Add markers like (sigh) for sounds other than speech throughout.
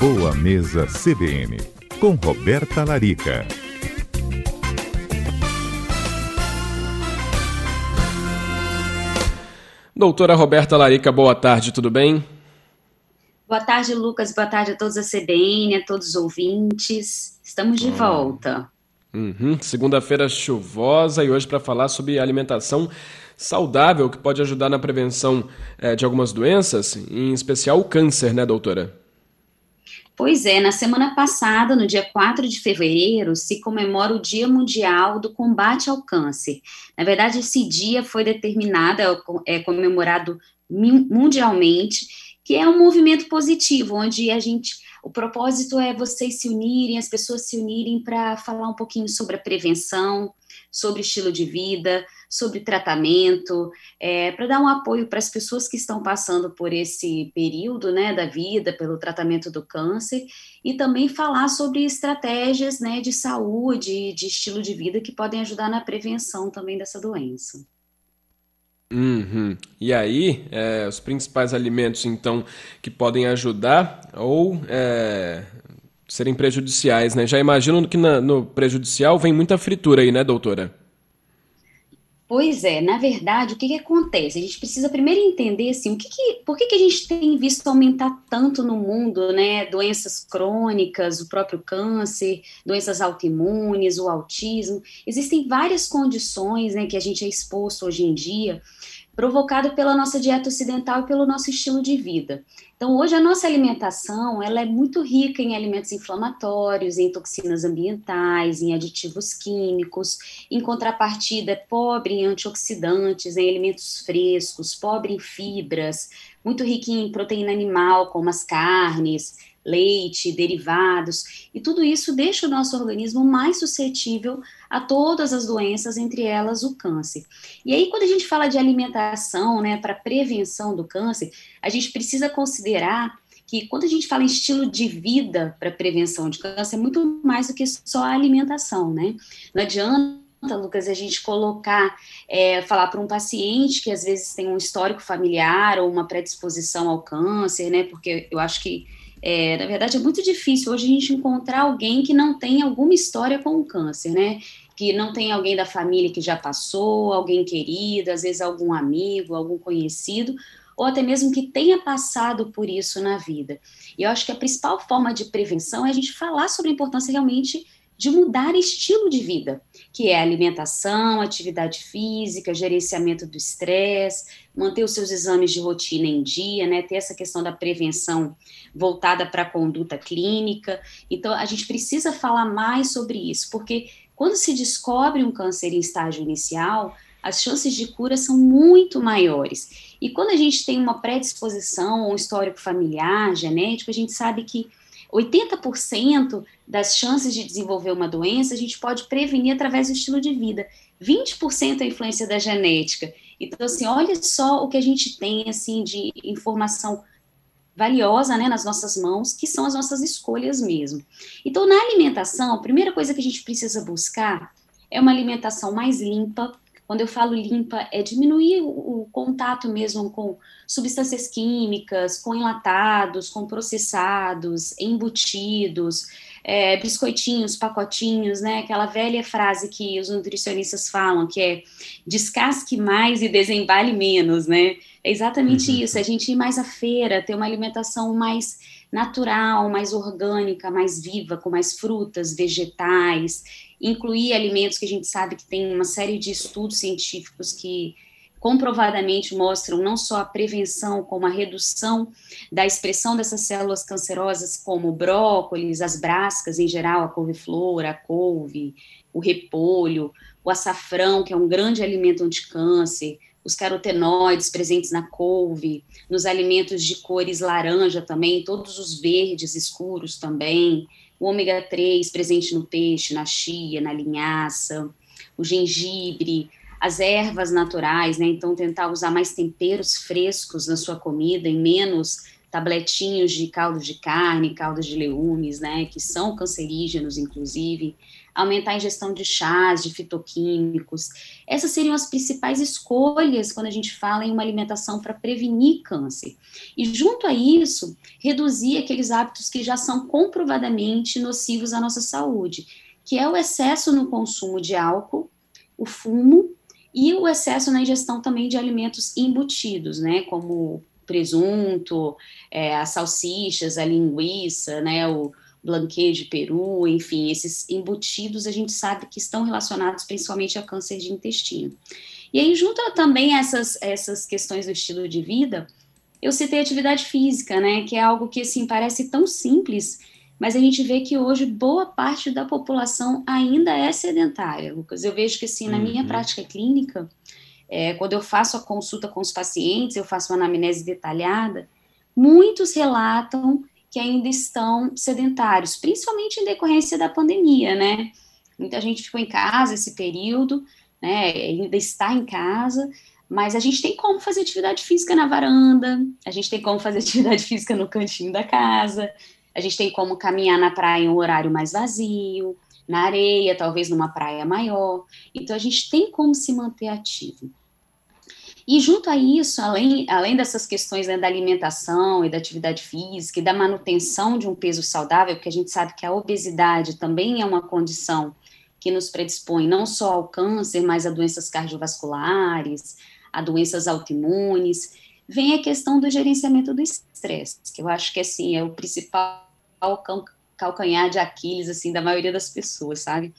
Boa Mesa CBN, com Roberta Larica. Doutora Roberta Larica, boa tarde, tudo bem? Boa tarde, Lucas. Boa tarde a todos a CBN, a todos os ouvintes. Estamos de hum. volta. Uhum. Segunda-feira chuvosa e hoje para falar sobre alimentação saudável que pode ajudar na prevenção é, de algumas doenças, em especial o câncer, né, doutora? Pois é, na semana passada, no dia 4 de fevereiro, se comemora o Dia Mundial do Combate ao Câncer. Na verdade, esse dia foi determinado, é comemorado mundialmente, que é um movimento positivo, onde a gente, o propósito é vocês se unirem, as pessoas se unirem para falar um pouquinho sobre a prevenção, sobre estilo de vida, sobre tratamento, é, para dar um apoio para as pessoas que estão passando por esse período né, da vida, pelo tratamento do câncer, e também falar sobre estratégias né, de saúde, de estilo de vida que podem ajudar na prevenção também dessa doença. Uhum. E aí, é, os principais alimentos, então, que podem ajudar ou é, serem prejudiciais, né? Já imagino que na, no prejudicial vem muita fritura aí, né, doutora? Pois é, na verdade, o que, que acontece? A gente precisa primeiro entender assim, o que, que por que, que a gente tem visto aumentar tanto no mundo, né? Doenças crônicas, o próprio câncer, doenças autoimunes, o autismo. Existem várias condições né, que a gente é exposto hoje em dia provocado pela nossa dieta ocidental e pelo nosso estilo de vida. Então, hoje a nossa alimentação, ela é muito rica em alimentos inflamatórios, em toxinas ambientais, em aditivos químicos. Em contrapartida, é pobre em antioxidantes, em alimentos frescos, pobre em fibras, muito rica em proteína animal, como as carnes, leite, derivados, e tudo isso deixa o nosso organismo mais suscetível a todas as doenças, entre elas o câncer. E aí, quando a gente fala de alimentação, né, para prevenção do câncer, a gente precisa considerar que quando a gente fala em estilo de vida para prevenção de câncer, é muito mais do que só a alimentação, né? Não adianta Lucas, a gente colocar, é, falar para um paciente que às vezes tem um histórico familiar ou uma predisposição ao câncer, né? Porque eu acho que é, na verdade, é muito difícil hoje a gente encontrar alguém que não tem alguma história com o câncer, né? Que não tem alguém da família que já passou, alguém querido, às vezes algum amigo, algum conhecido, ou até mesmo que tenha passado por isso na vida. E eu acho que a principal forma de prevenção é a gente falar sobre a importância realmente de mudar estilo de vida, que é alimentação, atividade física, gerenciamento do estresse, manter os seus exames de rotina em dia, né, ter essa questão da prevenção voltada para a conduta clínica. Então, a gente precisa falar mais sobre isso, porque quando se descobre um câncer em estágio inicial, as chances de cura são muito maiores. E quando a gente tem uma predisposição um histórico familiar, genético, a gente sabe que 80% das chances de desenvolver uma doença a gente pode prevenir através do estilo de vida. 20% é a influência da genética. Então, assim, olha só o que a gente tem, assim, de informação valiosa, né, nas nossas mãos, que são as nossas escolhas mesmo. Então, na alimentação, a primeira coisa que a gente precisa buscar é uma alimentação mais limpa, quando eu falo limpa, é diminuir o, o, contato mesmo com substâncias químicas, com enlatados, com processados, embutidos, é, biscoitinhos, pacotinhos, né? Aquela velha frase que os nutricionistas falam, que é descasque mais e desembale menos, né? É exatamente uhum. isso, é a gente ir mais à feira, ter uma alimentação mais natural, mais orgânica, mais viva, com mais frutas, vegetais, incluir alimentos que a gente sabe que tem uma série de estudos científicos que comprovadamente mostram não só a prevenção, como a redução da expressão dessas células cancerosas, como brócolis, as brascas em geral, a couve-flor, a couve, o repolho, o açafrão, que é um grande alimento anticâncer, os carotenoides presentes na couve, nos alimentos de cores laranja também, todos os verdes escuros também, o ômega 3 presente no peixe, na chia, na linhaça, o gengibre, as ervas naturais, né? Então, tentar usar mais temperos frescos na sua comida e menos tabletinhos de caldo de carne, caldo de legumes, né, que são cancerígenos, inclusive, aumentar a ingestão de chás, de fitoquímicos. Essas seriam as principais escolhas quando a gente fala em uma alimentação para prevenir câncer. E junto a isso, reduzir aqueles hábitos que já são comprovadamente nocivos à nossa saúde, que é o excesso no consumo de álcool, o fumo e o excesso na ingestão também de alimentos embutidos, né, como presunto, é, as salsichas, a linguiça, né, o blanquê de peru, enfim, esses embutidos a gente sabe que estão relacionados principalmente a câncer de intestino. E aí, junto também essas, essas questões do estilo de vida, eu citei atividade física, né, que é algo que, assim, parece tão simples, mas a gente vê que hoje boa parte da população ainda é sedentária, Lucas. Eu vejo que, assim, na uhum. minha prática clínica, é, quando eu faço a consulta com os pacientes, eu faço uma anamnese detalhada, muitos relatam que ainda estão sedentários, principalmente em decorrência da pandemia, né? Muita gente ficou em casa esse período, né? Ainda está em casa, mas a gente tem como fazer atividade física na varanda, a gente tem como fazer (laughs) atividade física no cantinho da casa, a gente tem como caminhar na praia em um horário mais vazio, na areia, talvez numa praia maior. Então a gente tem como se manter ativo. E junto a isso, além, além dessas questões né, da alimentação e da atividade física e da manutenção de um peso saudável, porque a gente sabe que a obesidade também é uma condição que nos predispõe não só ao câncer, mas a doenças cardiovasculares, a doenças autoimunes, vem a questão do gerenciamento do estresse, que eu acho que assim é o principal calcanhar de Aquiles assim da maioria das pessoas, sabe?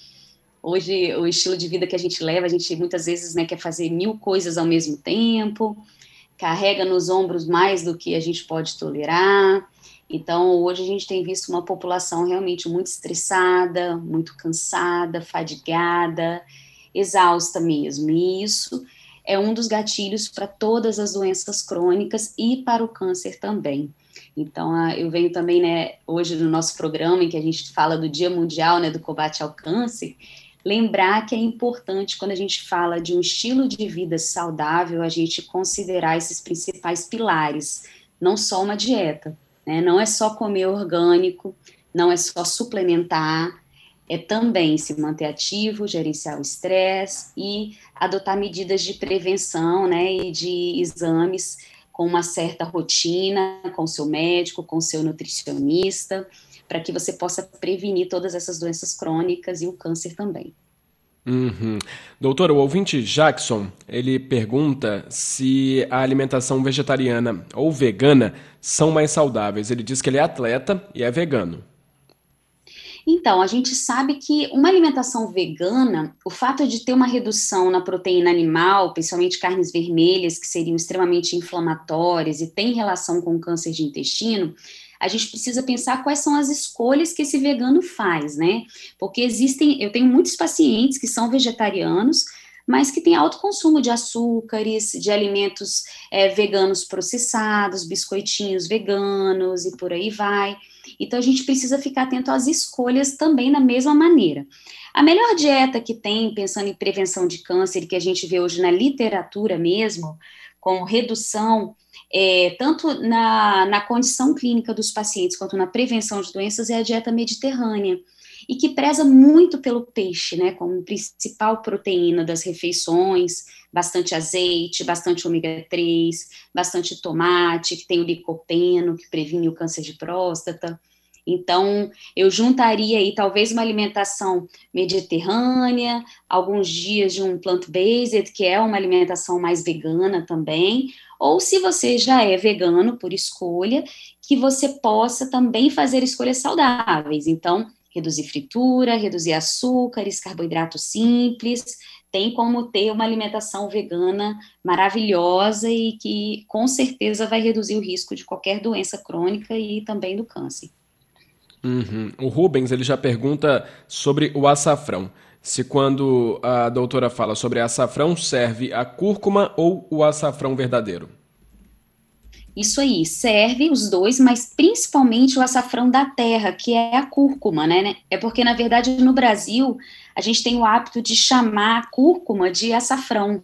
Hoje, o estilo de vida que a gente leva, a gente muitas vezes né, quer fazer mil coisas ao mesmo tempo, carrega nos ombros mais do que a gente pode tolerar. Então, hoje a gente tem visto uma população realmente muito estressada, muito cansada, fadigada, exausta mesmo. E isso é um dos gatilhos para todas as doenças crônicas e para o câncer também. Então, eu venho também, né, hoje no nosso programa, em que a gente fala do Dia Mundial, né, do combate ao câncer, lembrar que é importante, quando a gente fala de um estilo de vida saudável, a gente considerar esses principais pilares, não só uma dieta, né? não é só comer orgânico, não é só suplementar, é também se manter ativo, gerenciar o estresse e adotar medidas de prevenção né, e de exames com uma certa rotina, com seu médico, com seu nutricionista, para que você possa prevenir todas essas doenças crônicas e o câncer também. Uhum. Doutor, o ouvinte Jackson, ele pergunta se a alimentação vegetariana ou vegana são mais saudáveis. Ele diz que ele é atleta e é vegano. Então, a gente sabe que uma alimentação vegana, o fato de ter uma redução na proteína animal, principalmente carnes vermelhas, que seriam extremamente inflamatórias e tem relação com câncer de intestino, a gente precisa pensar quais são as escolhas que esse vegano faz, né? Porque existem, eu tenho muitos pacientes que são vegetarianos, mas que têm alto consumo de açúcares, de alimentos é, veganos processados, biscoitinhos veganos e por aí vai. Então a gente precisa ficar atento às escolhas também da mesma maneira. A melhor dieta que tem, pensando em prevenção de câncer, que a gente vê hoje na literatura mesmo, com redução é, tanto na, na condição clínica dos pacientes quanto na prevenção de doenças, é a dieta mediterrânea, e que preza muito pelo peixe, né, como principal proteína das refeições, bastante azeite, bastante ômega 3, bastante tomate, que tem o licopeno, que previne o câncer de próstata. Então, eu juntaria aí talvez uma alimentação mediterrânea, alguns dias de um plant-based, que é uma alimentação mais vegana também, ou se você já é vegano por escolha, que você possa também fazer escolhas saudáveis. Então, reduzir fritura, reduzir açúcares, carboidratos simples, tem como ter uma alimentação vegana maravilhosa e que com certeza vai reduzir o risco de qualquer doença crônica e também do câncer. Uhum. O Rubens ele já pergunta sobre o açafrão. Se quando a doutora fala sobre açafrão, serve a cúrcuma ou o açafrão verdadeiro? Isso aí, serve os dois, mas principalmente o açafrão da terra, que é a cúrcuma, né? É porque, na verdade, no Brasil, a gente tem o hábito de chamar a cúrcuma de açafrão.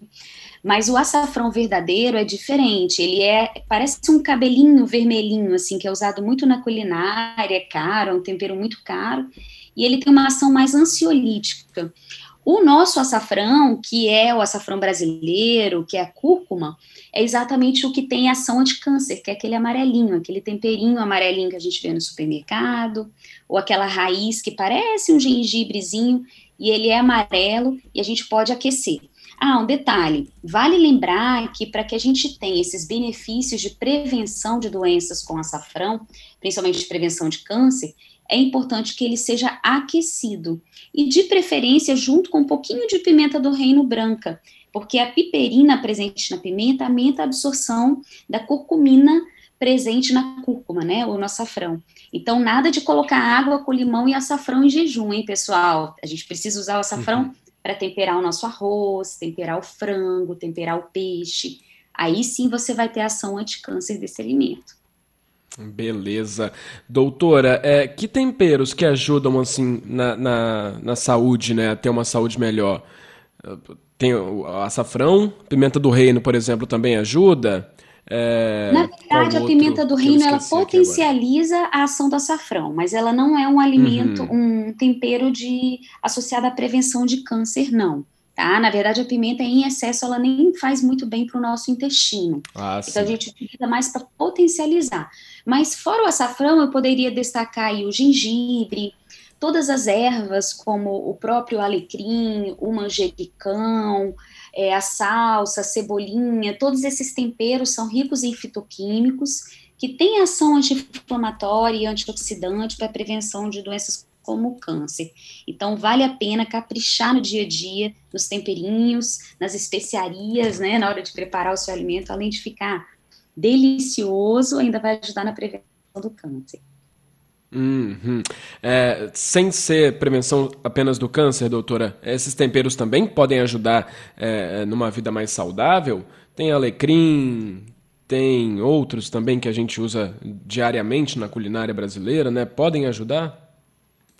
Mas o açafrão verdadeiro é diferente, ele é, parece um cabelinho vermelhinho, assim, que é usado muito na culinária, é caro, é um tempero muito caro, e ele tem uma ação mais ansiolítica. O nosso açafrão, que é o açafrão brasileiro, que é a cúrcuma, é exatamente o que tem ação anti-câncer, que é aquele amarelinho, aquele temperinho amarelinho que a gente vê no supermercado, ou aquela raiz que parece um gengibrezinho e ele é amarelo e a gente pode aquecer. Ah, um detalhe: vale lembrar que para que a gente tenha esses benefícios de prevenção de doenças com açafrão, principalmente de prevenção de câncer, é importante que ele seja aquecido e, de preferência, junto com um pouquinho de pimenta do reino branca, porque a piperina presente na pimenta aumenta a absorção da curcumina presente na cúrcuma, né, ou no açafrão. Então, nada de colocar água com limão e açafrão em jejum, hein, pessoal? A gente precisa usar o açafrão uhum. Para temperar o nosso arroz, temperar o frango, temperar o peixe. Aí sim você vai ter ação anticâncer desse alimento. Beleza. Doutora, é, que temperos que ajudam, assim, na, na, na saúde, né, a ter uma saúde melhor? Tem o açafrão, pimenta do reino, por exemplo, também ajuda? É, Na verdade, a pimenta do reino ela potencializa a ação do açafrão, mas ela não é um alimento, uhum. um tempero de associado à prevenção de câncer, não. Tá? Na verdade, a pimenta em excesso ela nem faz muito bem para o nosso intestino. Ah, então a gente utiliza mais para potencializar. Mas fora o açafrão, eu poderia destacar o gengibre, todas as ervas, como o próprio alecrim, o manjericão, é, a salsa, a cebolinha, todos esses temperos são ricos em fitoquímicos que têm ação anti-inflamatória e antioxidante para a prevenção de doenças como o câncer. Então, vale a pena caprichar no dia a dia, nos temperinhos, nas especiarias, né, na hora de preparar o seu alimento, além de ficar delicioso, ainda vai ajudar na prevenção do câncer. Uhum. É, sem ser prevenção apenas do câncer, doutora, esses temperos também podem ajudar é, numa vida mais saudável? Tem alecrim, tem outros também que a gente usa diariamente na culinária brasileira, né? Podem ajudar?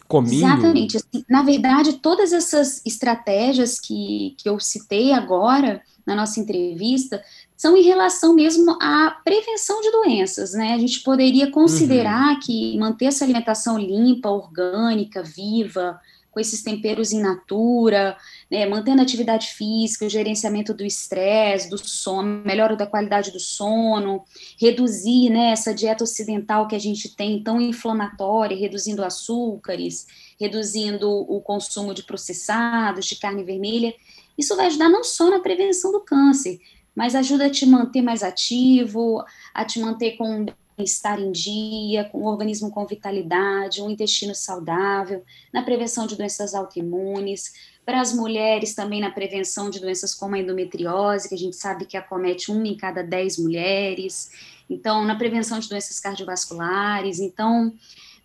Cominho? Exatamente. Assim, na verdade, todas essas estratégias que, que eu citei agora na nossa entrevista são em relação mesmo à prevenção de doenças, né? A gente poderia considerar uhum. que manter essa alimentação limpa, orgânica, viva, com esses temperos in natura, né, mantendo a atividade física, o gerenciamento do estresse, do sono, melhora da qualidade do sono, reduzir né, essa dieta ocidental que a gente tem tão inflamatória, reduzindo açúcares, reduzindo o consumo de processados, de carne vermelha, isso vai ajudar não só na prevenção do câncer, mas ajuda a te manter mais ativo, a te manter com um bem-estar em dia, com o organismo com vitalidade, um intestino saudável, na prevenção de doenças autoimunes, para as mulheres também na prevenção de doenças como a endometriose, que a gente sabe que acomete uma em cada dez mulheres, então, na prevenção de doenças cardiovasculares, então,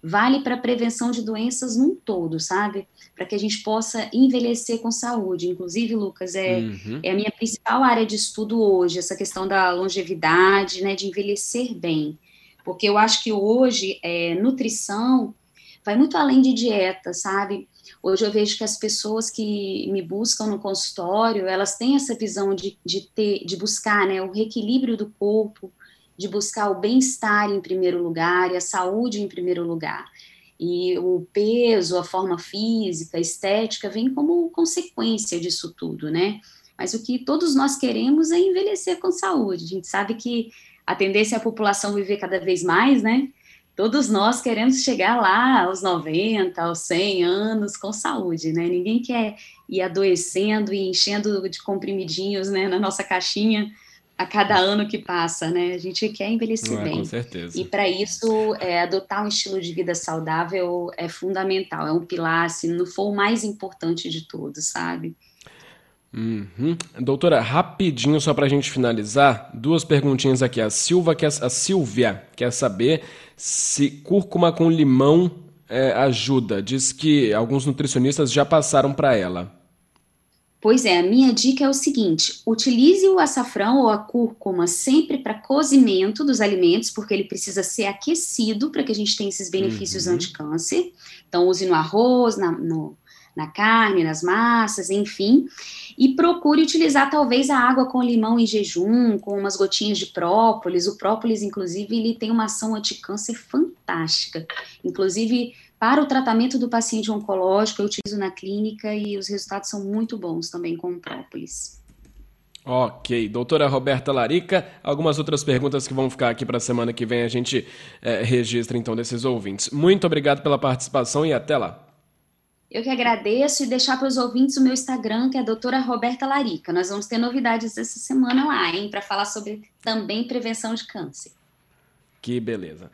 vale para a prevenção de doenças num todo, sabe? Para que a gente possa envelhecer com saúde. Inclusive, Lucas, é, uhum. é a minha principal área de estudo hoje, essa questão da longevidade, né, de envelhecer bem. Porque eu acho que hoje, é, nutrição vai muito além de dieta, sabe? Hoje eu vejo que as pessoas que me buscam no consultório, elas têm essa visão de, de, ter, de buscar né, o reequilíbrio do corpo, de buscar o bem-estar em primeiro lugar e a saúde em primeiro lugar. E o peso, a forma física, a estética vem como consequência disso tudo, né? Mas o que todos nós queremos é envelhecer com saúde. A gente sabe que a tendência é a população viver cada vez mais, né? Todos nós queremos chegar lá aos 90, aos 100 anos com saúde, né? Ninguém quer ir adoecendo e enchendo de comprimidinhos, né, na nossa caixinha a cada ano que passa, né? A gente quer envelhecer é, bem. Com certeza. E para isso, é, adotar um estilo de vida saudável é fundamental, é um pilar, se não for o mais importante de todos, sabe? Uhum. Doutora, rapidinho só para a gente finalizar, duas perguntinhas aqui. A Silva quer, a Silvia quer saber se cúrcuma com limão é, ajuda. Diz que alguns nutricionistas já passaram para ela. Pois é, a minha dica é o seguinte: utilize o açafrão ou a cúrcuma sempre para cozimento dos alimentos, porque ele precisa ser aquecido para que a gente tenha esses benefícios uhum. anti-câncer. Então, use no arroz, na, no, na carne, nas massas, enfim. E procure utilizar talvez a água com limão em jejum, com umas gotinhas de própolis. O própolis, inclusive, ele tem uma ação anticâncer fantástica. Inclusive, para o tratamento do paciente oncológico, eu utilizo na clínica e os resultados são muito bons também com o própolis. Ok, doutora Roberta Larica, algumas outras perguntas que vão ficar aqui para a semana que vem a gente é, registra então desses ouvintes. Muito obrigado pela participação e até lá. Eu que agradeço e deixar para os ouvintes o meu Instagram, que é a doutora Roberta Larica. Nós vamos ter novidades essa semana lá, hein, para falar sobre também prevenção de câncer. Que beleza.